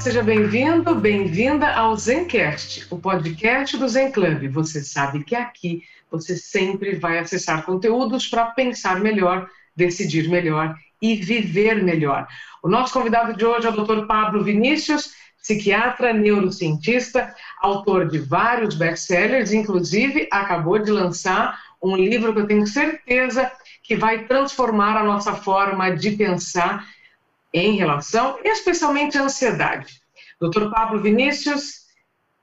Seja bem-vindo, bem-vinda ao Zencast, o podcast do Zen Club. Você sabe que aqui você sempre vai acessar conteúdos para pensar melhor, decidir melhor e viver melhor. O nosso convidado de hoje é o Dr. Pablo Vinícius, psiquiatra, neurocientista, autor de vários best-sellers, inclusive acabou de lançar um livro que eu tenho certeza que vai transformar a nossa forma de pensar em relação, especialmente à ansiedade. Dr. Pablo Vinícius,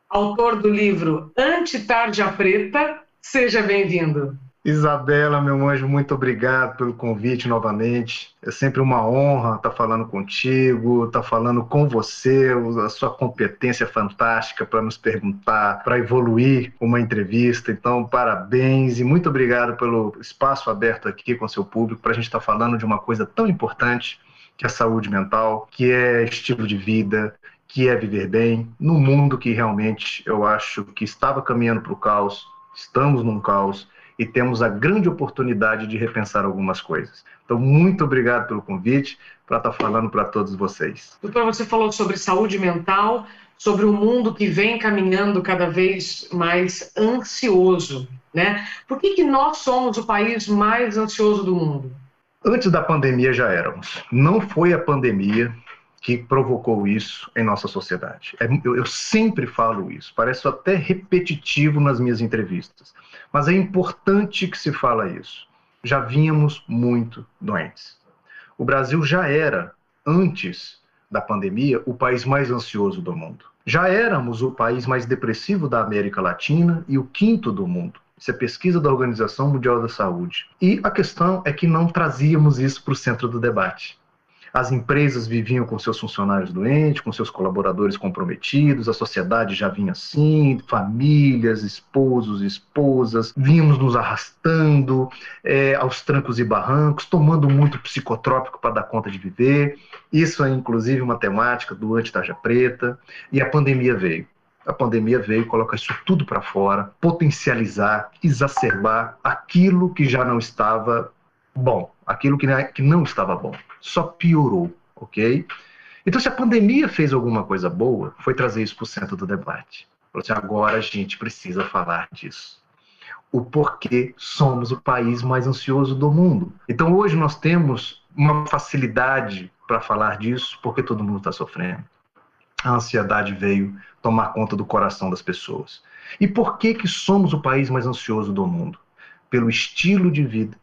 autor do livro Antitardia Preta, seja bem-vindo. Isabela, meu anjo, muito obrigado pelo convite novamente. É sempre uma honra estar falando contigo, estar falando com você, a sua competência fantástica para nos perguntar, para evoluir uma entrevista. Então, parabéns e muito obrigado pelo espaço aberto aqui com seu público para a gente estar falando de uma coisa tão importante que é saúde mental, que é estilo de vida, que é viver bem, no mundo que realmente eu acho que estava caminhando para o caos, estamos num caos e temos a grande oportunidade de repensar algumas coisas. Então, muito obrigado pelo convite para estar falando para todos vocês. Doutor, você falou sobre saúde mental, sobre o um mundo que vem caminhando cada vez mais ansioso, né? Por que, que nós somos o país mais ansioso do mundo? Antes da pandemia já éramos. Não foi a pandemia que provocou isso em nossa sociedade. É, eu, eu, sempre falo isso, parece até repetitivo nas minhas entrevistas, mas é importante que se fala isso. Já vínhamos muito doentes. O Brasil já era, antes da pandemia, o país mais ansioso do mundo. Já éramos o país mais depressivo da América Latina e o quinto do mundo. Isso é pesquisa da Organização Mundial da Saúde. E a questão é que não trazíamos isso para o centro do debate. As empresas viviam com seus funcionários doentes, com seus colaboradores comprometidos, a sociedade já vinha assim, famílias, esposos, esposas, vínhamos nos arrastando é, aos trancos e barrancos, tomando muito psicotrópico para dar conta de viver. Isso é inclusive uma temática do Anti-Tarja Preta, e a pandemia veio. A pandemia veio colocar isso tudo para fora, potencializar, exacerbar aquilo que já não estava bom, aquilo que não estava bom. Só piorou, ok? Então, se a pandemia fez alguma coisa boa, foi trazer isso para o centro do debate. Assim, agora a gente precisa falar disso. O porquê somos o país mais ansioso do mundo. Então, hoje nós temos uma facilidade para falar disso, porque todo mundo está sofrendo a ansiedade veio tomar conta do coração das pessoas. E por que que somos o país mais ansioso do mundo? Pelo estilo de vida,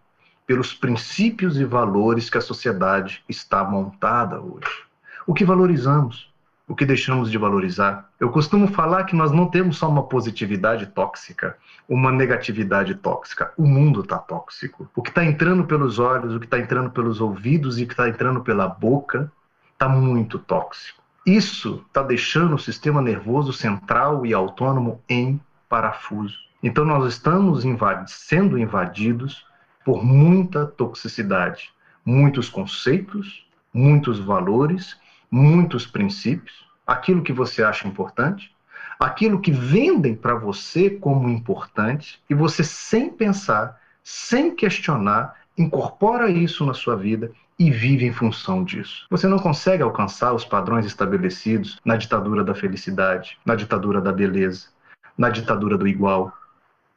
pelos princípios e valores que a sociedade está montada hoje. O que valorizamos, o que deixamos de valorizar. Eu costumo falar que nós não temos só uma positividade tóxica, uma negatividade tóxica. O mundo está tóxico. O que está entrando pelos olhos, o que está entrando pelos ouvidos e o que está entrando pela boca está muito tóxico. Isso está deixando o sistema nervoso central e autônomo em parafuso. Então, nós estamos invadi sendo invadidos por muita toxicidade, muitos conceitos, muitos valores, muitos princípios, aquilo que você acha importante, aquilo que vendem para você como importante, e você, sem pensar, sem questionar, incorpora isso na sua vida e vive em função disso. Você não consegue alcançar os padrões estabelecidos na ditadura da felicidade, na ditadura da beleza, na ditadura do igual.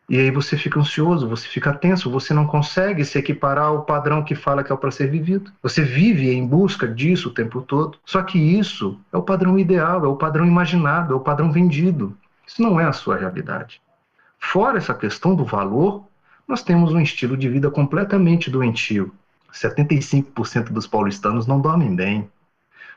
E aí você fica ansioso, você fica tenso, você não consegue se equiparar ao padrão que fala que é para ser vivido. Você vive em busca disso o tempo todo. Só que isso é o padrão ideal, é o padrão imaginado, é o padrão vendido. Isso não é a sua realidade. Fora essa questão do valor, nós temos um estilo de vida completamente doentio. 75% dos paulistanos não dormem bem.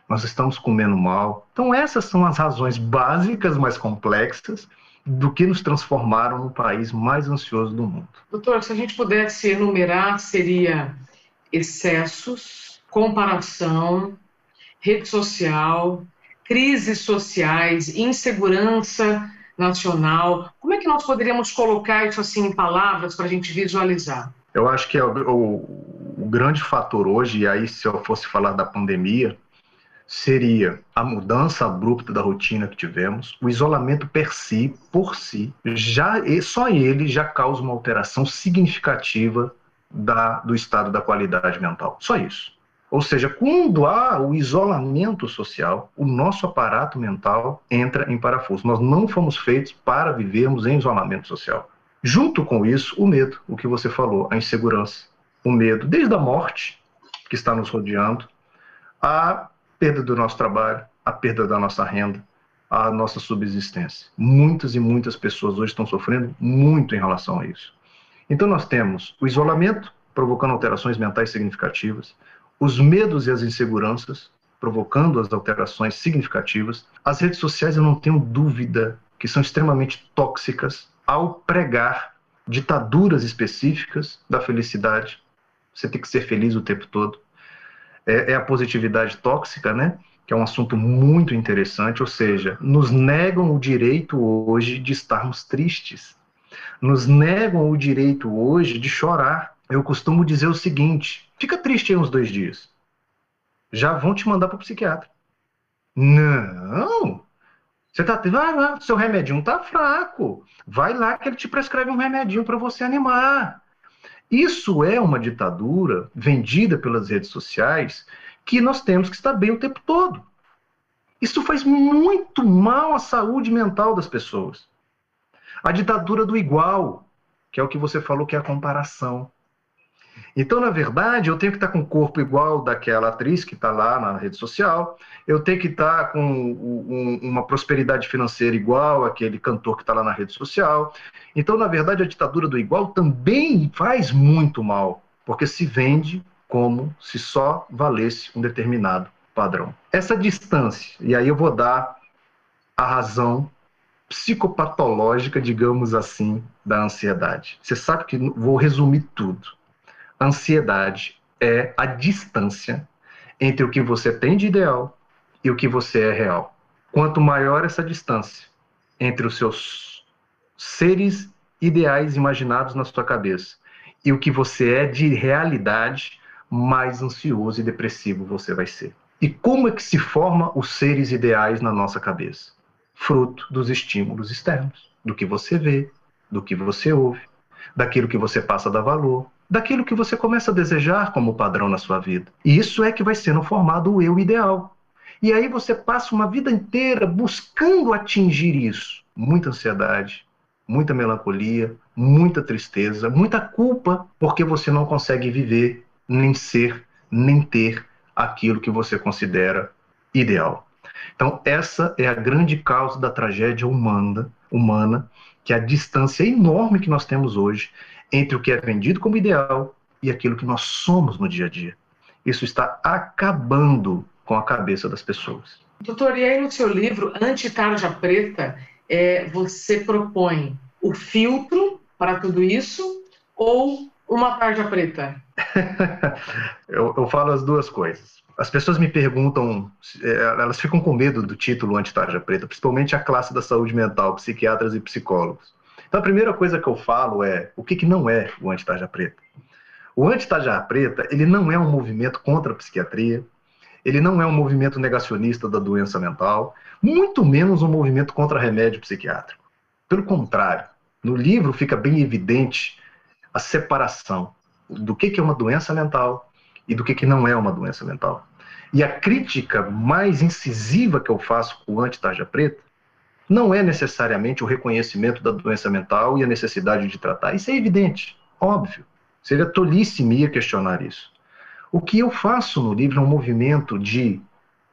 Nós estamos comendo mal. Então, essas são as razões básicas, mais complexas, do que nos transformaram no país mais ansioso do mundo. Doutor, se a gente pudesse enumerar, seria excessos, comparação, rede social, crises sociais, insegurança nacional? Como é que nós poderíamos colocar isso assim em palavras para a gente visualizar? Eu acho que é o, grande fator hoje, e aí se eu fosse falar da pandemia, seria a mudança abrupta da rotina que tivemos, o isolamento per si, por si, já só ele já causa uma alteração significativa da, do estado da qualidade mental. Só isso. Ou seja, quando há o isolamento social, o nosso aparato mental entra em parafuso. Nós não fomos feitos para vivermos em isolamento social. Junto com isso, o medo, o que você falou, a insegurança. O medo, desde a morte, que está nos rodeando, a perda do nosso trabalho, a perda da nossa renda, a nossa subsistência. Muitas e muitas pessoas hoje estão sofrendo muito em relação a isso. Então, nós temos o isolamento, provocando alterações mentais significativas, os medos e as inseguranças, provocando as alterações significativas. As redes sociais, eu não tenho dúvida que são extremamente tóxicas ao pregar ditaduras específicas da felicidade. Você tem que ser feliz o tempo todo é, é a positividade tóxica, né? que é um assunto muito interessante, ou seja, nos negam o direito hoje de estarmos tristes, nos negam o direito hoje de chorar. Eu costumo dizer o seguinte: fica triste aí uns dois dias, já vão te mandar para o psiquiatra. Não, você tá, vai lá, seu remedinho tá fraco, vai lá que ele te prescreve um remedinho para você animar. Isso é uma ditadura vendida pelas redes sociais que nós temos que estar bem o tempo todo. Isso faz muito mal à saúde mental das pessoas. A ditadura do igual, que é o que você falou que é a comparação. Então, na verdade, eu tenho que estar com o corpo igual daquela atriz que está lá na rede social, eu tenho que estar com um, uma prosperidade financeira igual àquele cantor que está lá na rede social. Então, na verdade, a ditadura do igual também faz muito mal, porque se vende como se só valesse um determinado padrão. Essa distância, e aí eu vou dar a razão psicopatológica, digamos assim, da ansiedade. Você sabe que vou resumir tudo ansiedade é a distância entre o que você tem de ideal e o que você é real. Quanto maior essa distância entre os seus seres ideais imaginados na sua cabeça e o que você é de realidade, mais ansioso e depressivo você vai ser. E como é que se forma os seres ideais na nossa cabeça? Fruto dos estímulos externos, do que você vê, do que você ouve, daquilo que você passa a dar valor, daquilo que você começa a desejar como padrão na sua vida. E isso é que vai sendo formado o eu ideal. E aí você passa uma vida inteira buscando atingir isso. Muita ansiedade, muita melancolia, muita tristeza, muita culpa, porque você não consegue viver, nem ser, nem ter aquilo que você considera ideal. Então, essa é a grande causa da tragédia humana, humana, que é a distância enorme que nós temos hoje entre o que é vendido como ideal e aquilo que nós somos no dia a dia. Isso está acabando com a cabeça das pessoas. Doutor, e aí no seu livro Anti-Tarja Preta, é, você propõe o filtro para tudo isso ou uma tarja preta? eu, eu, falo as duas coisas. As pessoas me perguntam, é, elas ficam com medo do título anti-tarja preta, principalmente a classe da saúde mental, psiquiatras e psicólogos. Então, a primeira coisa que eu falo é o que, que não é o anti-tarja preta. O anti-tarja preta, ele não é um movimento contra a psiquiatria, ele não é um movimento negacionista da doença mental, muito menos um movimento contra remédio psiquiátrico. Pelo contrário, no livro fica bem evidente a separação do que, que é uma doença mental e do que, que não é uma doença mental. E a crítica mais incisiva que eu faço com o anti-tarja preta não é necessariamente o reconhecimento da doença mental e a necessidade de tratar. Isso é evidente, óbvio. Seria tolice minha questionar isso. O que eu faço no livro é um movimento de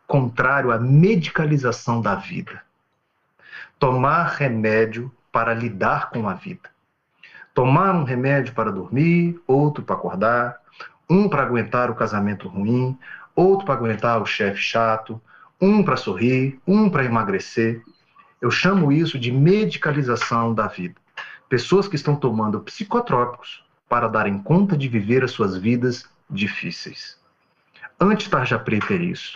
contrário à medicalização da vida. Tomar remédio para lidar com a vida. Tomar um remédio para dormir, outro para acordar, um para aguentar o casamento ruim, outro para aguentar o chefe chato, um para sorrir, um para emagrecer. Eu chamo isso de medicalização da vida. Pessoas que estão tomando psicotrópicos para darem conta de viver as suas vidas difíceis. Anti-tarja preta é isso.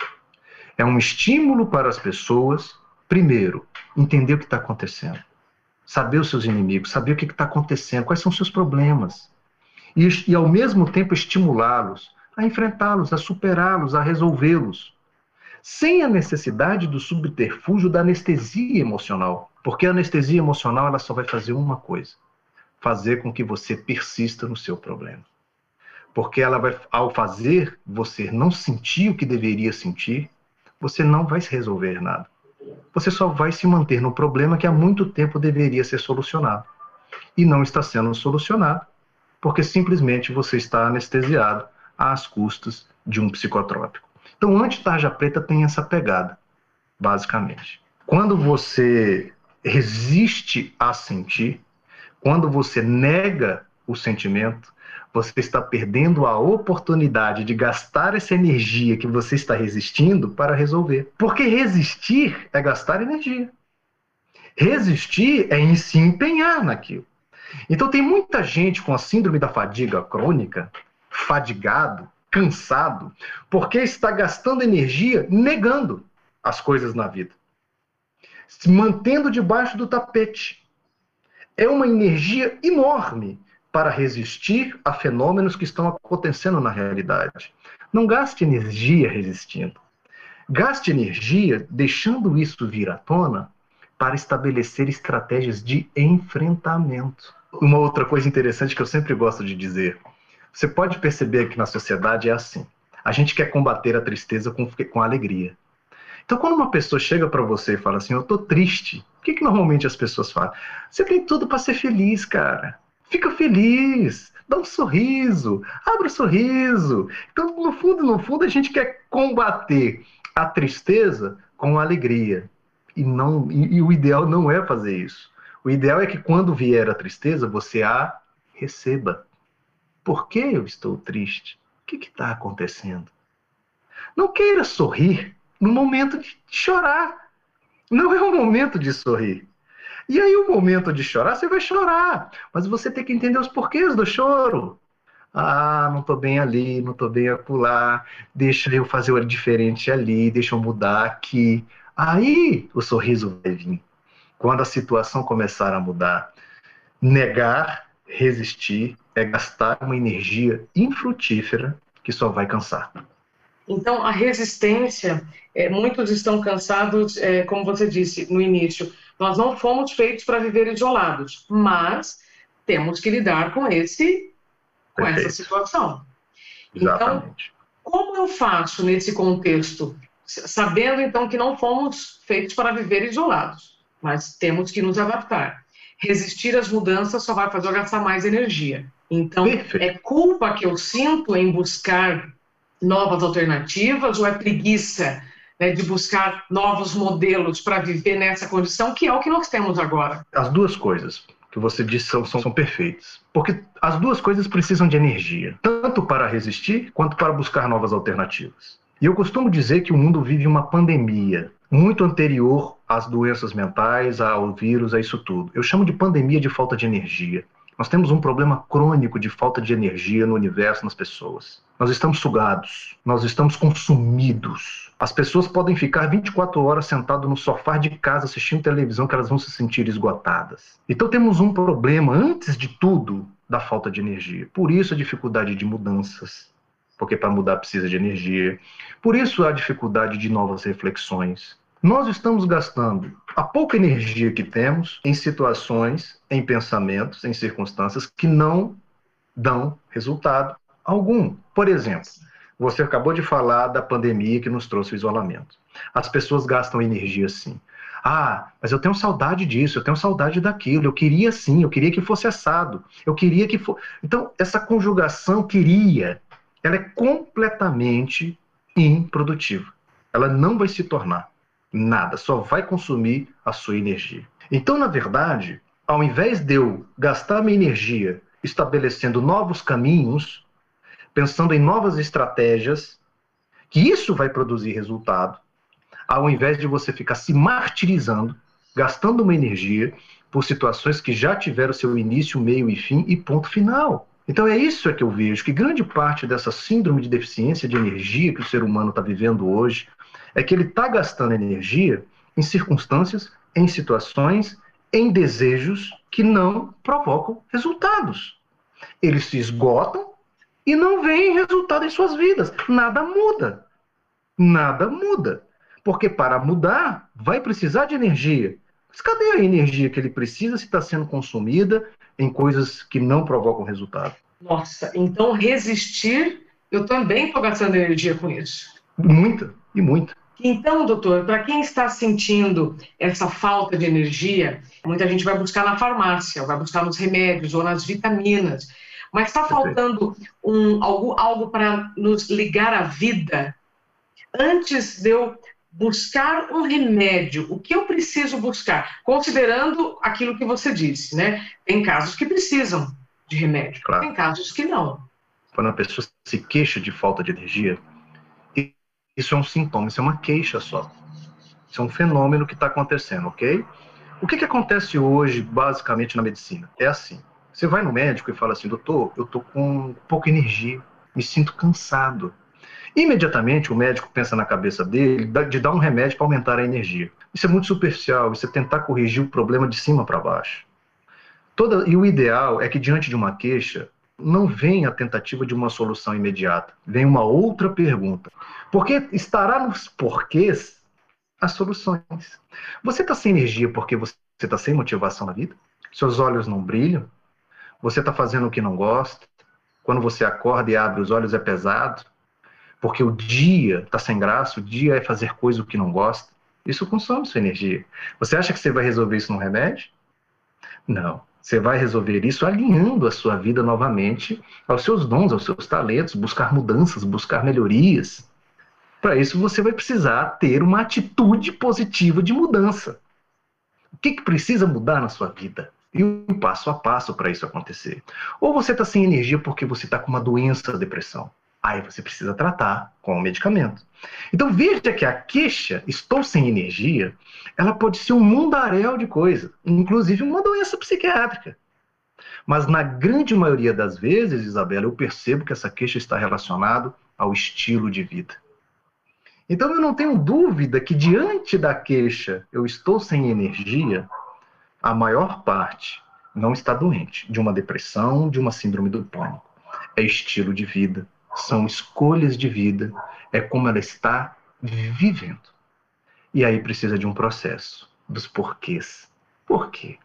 É um estímulo para as pessoas, primeiro, entender o que está acontecendo. saber os seus inimigos, saber o que está acontecendo, quais são os seus problemas. E, e ao mesmo tempo estimulá-los a enfrentá-los, a superá-los, a resolvê-los. Sem a necessidade do subterfúgio da anestesia emocional. Porque a anestesia emocional ela só vai fazer uma coisa: fazer com que você persista no seu problema. Porque ela vai, ao fazer você não sentir o que deveria sentir, você não vai resolver nada você só vai se manter no problema que há muito tempo deveria ser solucionado. E não está sendo solucionado, porque simplesmente você está anestesiado às custas de um psicotrópico. Então, anti-tarja preta tem essa pegada, basicamente. Quando você resiste a sentir, quando você nega o sentimento, você está perdendo a oportunidade de gastar essa energia que você está resistindo para resolver. Porque resistir é gastar energia. Resistir é em se empenhar naquilo. Então tem muita gente com a síndrome da fadiga crônica, fadigado, cansado, porque está gastando energia negando as coisas na vida, se mantendo debaixo do tapete. É uma energia enorme para resistir a fenômenos que estão acontecendo na realidade. Não gaste energia resistindo. Gaste energia deixando isso vir à tona para estabelecer estratégias de enfrentamento. Uma outra coisa interessante que eu sempre gosto de dizer: você pode perceber que na sociedade é assim. A gente quer combater a tristeza com, com alegria. Então, quando uma pessoa chega para você e fala assim, eu estou triste, o que, que normalmente as pessoas falam? Você tem tudo para ser feliz, cara. Fica feliz, dá um sorriso, abre o um sorriso. Então, no fundo, no fundo, a gente quer combater a tristeza com alegria. E, não, e, e o ideal não é fazer isso. O ideal é que quando vier a tristeza, você a receba. Por que eu estou triste? O que está acontecendo? Não queira sorrir no momento de chorar. Não é o momento de sorrir. E aí, o momento de chorar, você vai chorar. Mas você tem que entender os porquês do choro. Ah, não estou bem ali, não estou bem acolá, deixa eu fazer o diferente ali, deixa eu mudar aqui. Aí o sorriso vai vir. Quando a situação começar a mudar. Negar, resistir, é gastar uma energia infrutífera que só vai cansar. Então, a resistência, é, muitos estão cansados, é, como você disse no início, nós não fomos feitos para viver isolados, mas temos que lidar com esse com Perfeito. essa situação. Então, Exatamente. Então, como eu faço nesse contexto, sabendo então que não fomos feitos para viver isolados, mas temos que nos adaptar. Resistir às mudanças só vai fazer eu gastar mais energia. Então, Perfeito. é culpa que eu sinto em buscar novas alternativas ou é preguiça né, de buscar novos modelos para viver nessa condição, que é o que nós temos agora. As duas coisas que você disse são, são, são perfeitas. Porque as duas coisas precisam de energia, tanto para resistir quanto para buscar novas alternativas. E eu costumo dizer que o mundo vive uma pandemia muito anterior às doenças mentais, ao vírus, a isso tudo. Eu chamo de pandemia de falta de energia. Nós temos um problema crônico de falta de energia no universo, nas pessoas. Nós estamos sugados, nós estamos consumidos. As pessoas podem ficar 24 horas sentado no sofá de casa assistindo televisão que elas vão se sentir esgotadas. Então temos um problema, antes de tudo, da falta de energia. Por isso a dificuldade de mudanças, porque para mudar precisa de energia. Por isso a dificuldade de novas reflexões. Nós estamos gastando a pouca energia que temos em situações, em pensamentos, em circunstâncias que não dão resultado algum. Por exemplo, você acabou de falar da pandemia que nos trouxe o isolamento. As pessoas gastam energia sim. Ah, mas eu tenho saudade disso, eu tenho saudade daquilo, eu queria sim, eu queria que fosse assado, eu queria que fosse. Então, essa conjugação queria, ela é completamente improdutiva. Ela não vai se tornar nada, só vai consumir a sua energia. Então, na verdade, ao invés de eu gastar minha energia estabelecendo novos caminhos, pensando em novas estratégias, que isso vai produzir resultado, ao invés de você ficar se martirizando, gastando uma energia por situações que já tiveram seu início, meio e fim e ponto final. Então é isso é que eu vejo, que grande parte dessa síndrome de deficiência de energia que o ser humano está vivendo hoje é que ele está gastando energia em circunstâncias, em situações, em desejos que não provocam resultados. Eles se esgotam e não veem resultado em suas vidas. Nada muda. Nada muda. Porque para mudar, vai precisar de energia. Mas cadê a energia que ele precisa se está sendo consumida em coisas que não provocam resultado? Nossa, então resistir, eu também estou gastando energia com isso. Muita, e muita. Então, doutor, para quem está sentindo essa falta de energia, muita gente vai buscar na farmácia, vai buscar nos remédios ou nas vitaminas. Mas está faltando um, algo, algo para nos ligar à vida. Antes de eu buscar um remédio, o que eu preciso buscar? Considerando aquilo que você disse, né? Tem casos que precisam de remédio, claro. tem casos que não. Quando a pessoa se queixa de falta de energia, isso é um sintoma, isso é uma queixa só. Isso é um fenômeno que está acontecendo, ok? O que, que acontece hoje, basicamente, na medicina? É assim: você vai no médico e fala assim, doutor, eu tô com pouca energia, me sinto cansado. Imediatamente o médico pensa na cabeça dele de dar um remédio para aumentar a energia. Isso é muito superficial, isso é tentar corrigir o problema de cima para baixo. Toda, e o ideal é que diante de uma queixa, não vem a tentativa de uma solução imediata, vem uma outra pergunta. Porque estará nos porquês as soluções. Você está sem energia porque você está sem motivação na vida? Seus olhos não brilham? Você está fazendo o que não gosta? Quando você acorda e abre os olhos é pesado? Porque o dia está sem graça, o dia é fazer coisa que não gosta. Isso consome sua energia. Você acha que você vai resolver isso num remédio? Não. Você vai resolver isso alinhando a sua vida novamente aos seus dons, aos seus talentos, buscar mudanças, buscar melhorias. Para isso, você vai precisar ter uma atitude positiva de mudança. O que, que precisa mudar na sua vida? E um passo a passo para isso acontecer. Ou você está sem energia porque você está com uma doença, depressão. Aí você precisa tratar com o medicamento. Então veja que a queixa, estou sem energia, ela pode ser um mundaréu de coisa, inclusive uma doença psiquiátrica. Mas na grande maioria das vezes, Isabela, eu percebo que essa queixa está relacionada ao estilo de vida. Então eu não tenho dúvida que diante da queixa, eu estou sem energia, a maior parte não está doente de uma depressão, de uma síndrome do pânico. É estilo de vida, são escolhas de vida, é como ela está vivendo. E aí precisa de um processo dos porquês. Por quê?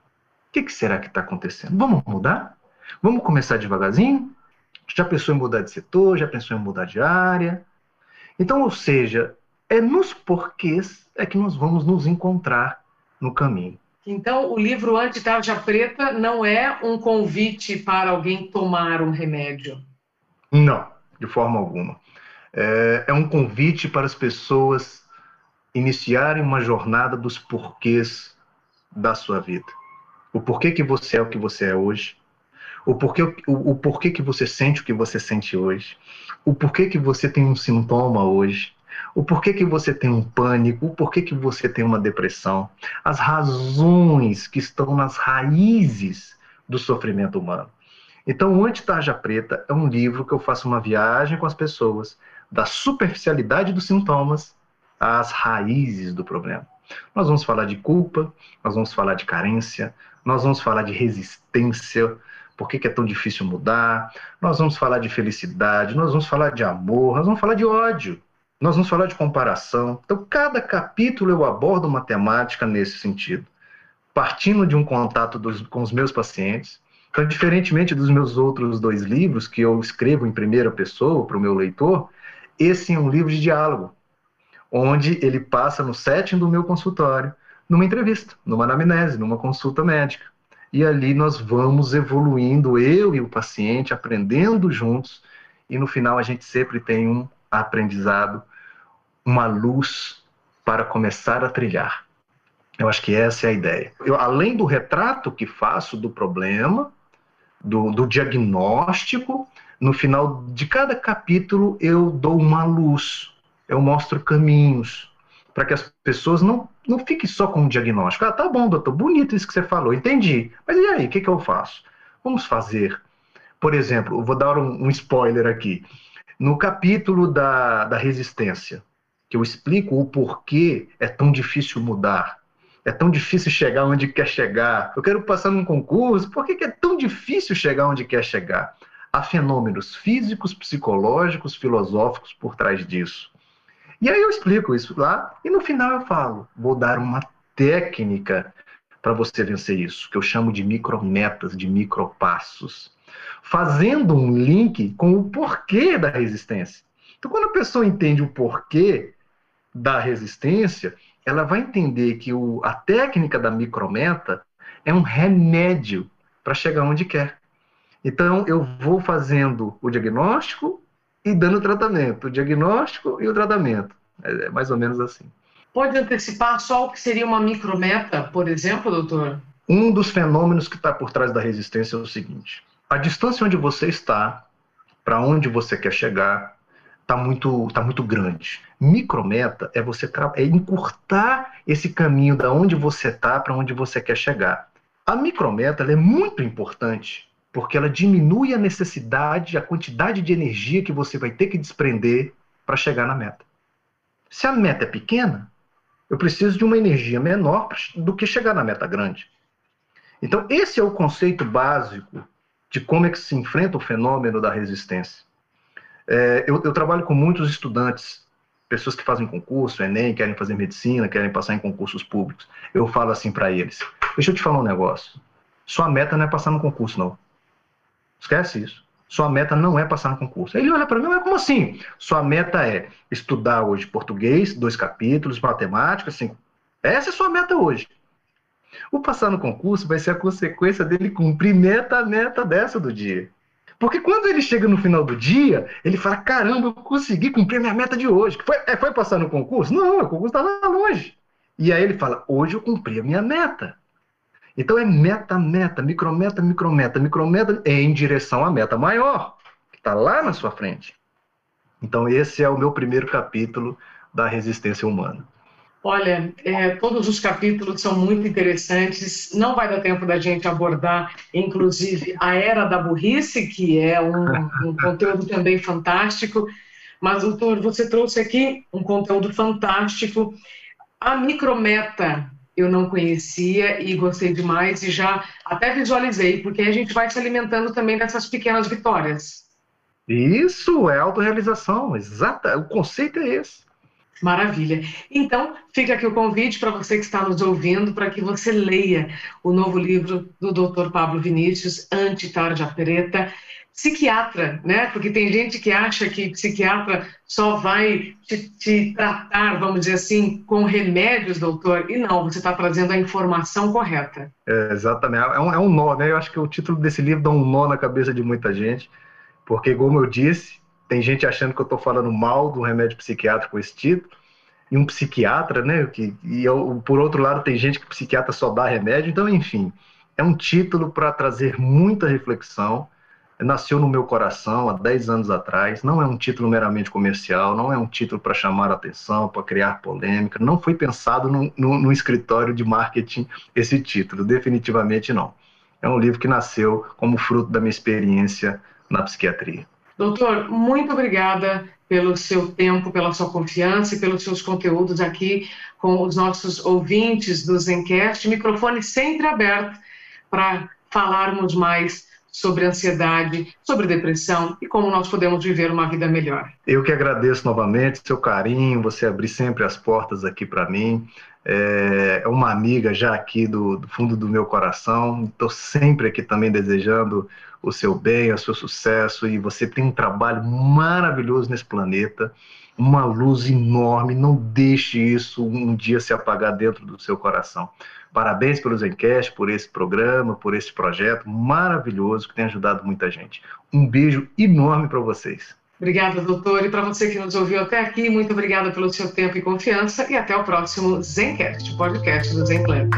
O que, que será que está acontecendo? Vamos mudar? Vamos começar devagarzinho? Já pensou em mudar de setor? Já pensou em mudar de área? Então, ou seja, é nos porquês é que nós vamos nos encontrar no caminho. Então, o livro Anti-Tarja Preta não é um convite para alguém tomar um remédio? Não, de forma alguma. É, é um convite para as pessoas iniciarem uma jornada dos porquês da sua vida. O porquê que você é o que você é hoje, o porquê, o, o porquê que você sente o que você sente hoje, o porquê que você tem um sintoma hoje, o porquê que você tem um pânico, o porquê que você tem uma depressão, as razões que estão nas raízes do sofrimento humano. Então, o Anti-Tarja Preta é um livro que eu faço uma viagem com as pessoas da superficialidade dos sintomas às raízes do problema. Nós vamos falar de culpa, nós vamos falar de carência, nós vamos falar de resistência, por que, é tão difícil mudar, nós vamos falar de felicidade, nós vamos falar de amor, nós vamos falar de ódio. Nós vamos falar de comparação. Então, cada capítulo eu abordo uma temática nesse sentido, partindo de um contato dos, com os meus pacientes. Então, diferentemente dos meus outros dois livros, que eu escrevo em primeira pessoa para o meu leitor, esse é um livro de diálogo, onde ele passa no setting do meu consultório, numa entrevista, numa anamnese, numa consulta médica. E ali nós vamos evoluindo, eu e o paciente, aprendendo juntos, e no final a gente sempre tem um aprendizado, uma luz para começar a trilhar. Eu acho que essa é a ideia. Eu, além do retrato que faço do problema, do, do diagnóstico, no final de cada capítulo eu dou uma luz, eu mostro caminhos, para que as pessoas não, não fiquem só com o diagnóstico. Ah, tá bom, doutor, bonito isso que você falou, entendi. Mas e aí, o que, que eu faço? Vamos fazer. Por exemplo, vou dar um, um spoiler aqui. No capítulo da, da resistência, que eu explico o porquê é tão difícil mudar, é tão difícil chegar onde quer chegar. Eu quero passar num concurso, por que, que é tão difícil chegar onde quer chegar? Há fenômenos físicos, psicológicos, filosóficos por trás disso. E aí eu explico isso lá e no final eu falo, vou dar uma técnica para você vencer isso, que eu chamo de micrometas, de micropassos, fazendo um link com o porquê da resistência. Então, quando a pessoa entende o porquê da resistência, ela vai entender que o, a técnica da micrometa é um remédio para chegar onde quer. Então, eu vou fazendo o diagnóstico e dando o tratamento, o diagnóstico e o tratamento. É, é mais ou menos assim. Pode antecipar só o que seria uma micrometa, por exemplo, doutor? Um dos fenômenos que está por trás da resistência é o seguinte: a distância onde você está, para onde você quer chegar, está muito, tá muito grande. Micrometa é você é encurtar esse caminho da onde você está para onde você quer chegar. A micrometa é muito importante porque ela diminui a necessidade, a quantidade de energia que você vai ter que desprender para chegar na meta. Se a meta é pequena, eu preciso de uma energia menor do que chegar na meta grande. Então, esse é o conceito básico de como é que se enfrenta o fenômeno da resistência. É, eu, eu, trabalho com muitos estudantes, pessoas que fazem concurso, Enem, querem fazer medicina, querem passar em concursos públicos. Eu falo assim para eles: deixa eu te falar um negócio. Sua meta não é passar no concurso, não. Esquece isso. Sua meta não é passar no concurso. Ele olha para mim, mas como assim? Sua meta é estudar hoje português, dois capítulos, matemática, cinco. Essa é sua meta hoje. O passar no concurso vai ser a consequência dele cumprir meta a meta dessa do dia. Porque quando ele chega no final do dia, ele fala: caramba, eu consegui cumprir minha meta de hoje. Foi, é, foi passar no concurso? Não, o concurso está lá longe. E aí ele fala: hoje eu cumpri a minha meta. Então é meta, meta, micrometa, micrometa, micrometa é em direção à meta maior, que está lá na sua frente. Então esse é o meu primeiro capítulo da resistência humana. Olha, é, todos os capítulos são muito interessantes. Não vai dar tempo da gente abordar, inclusive, a era da burrice, que é um, um conteúdo também fantástico. Mas, doutor, você trouxe aqui um conteúdo fantástico. A micrometa eu não conhecia e gostei demais e já até visualizei, porque a gente vai se alimentando também dessas pequenas vitórias. Isso é autorrealização, exata. O conceito é esse. Maravilha. Então, fica aqui o convite para você que está nos ouvindo, para que você leia o novo livro do Dr. Pablo Vinícius, Anti-Tarja Preta, psiquiatra, né? Porque tem gente que acha que psiquiatra só vai te, te tratar, vamos dizer assim, com remédios, doutor, e não, você está trazendo a informação correta. É, exatamente, é um, é um nó, né? Eu acho que o título desse livro dá um nó na cabeça de muita gente, porque, como eu disse, tem gente achando que eu estou falando mal do remédio psiquiátrico esse título, e um psiquiatra, né? Que, e eu, por outro lado, tem gente que psiquiatra só dá remédio, então, enfim, é um título para trazer muita reflexão. Nasceu no meu coração há 10 anos atrás, não é um título meramente comercial, não é um título para chamar atenção, para criar polêmica, não foi pensado no, no, no escritório de marketing esse título, definitivamente não. É um livro que nasceu como fruto da minha experiência na psiquiatria. Doutor, muito obrigada pelo seu tempo, pela sua confiança e pelos seus conteúdos aqui com os nossos ouvintes do Zencast. Microfone sempre aberto para falarmos mais sobre ansiedade, sobre depressão e como nós podemos viver uma vida melhor. Eu que agradeço novamente seu carinho, você abrir sempre as portas aqui para mim. É, é uma amiga já aqui do, do fundo do meu coração. Estou sempre aqui também desejando o seu bem, o seu sucesso, e você tem um trabalho maravilhoso nesse planeta, uma luz enorme, não deixe isso um dia se apagar dentro do seu coração. Parabéns pelo Zencast, por esse programa, por esse projeto maravilhoso que tem ajudado muita gente. Um beijo enorme para vocês. Obrigada, doutor. E para você que nos ouviu até aqui, muito obrigada pelo seu tempo e confiança. E até o próximo Zencast, podcast do Zen Club.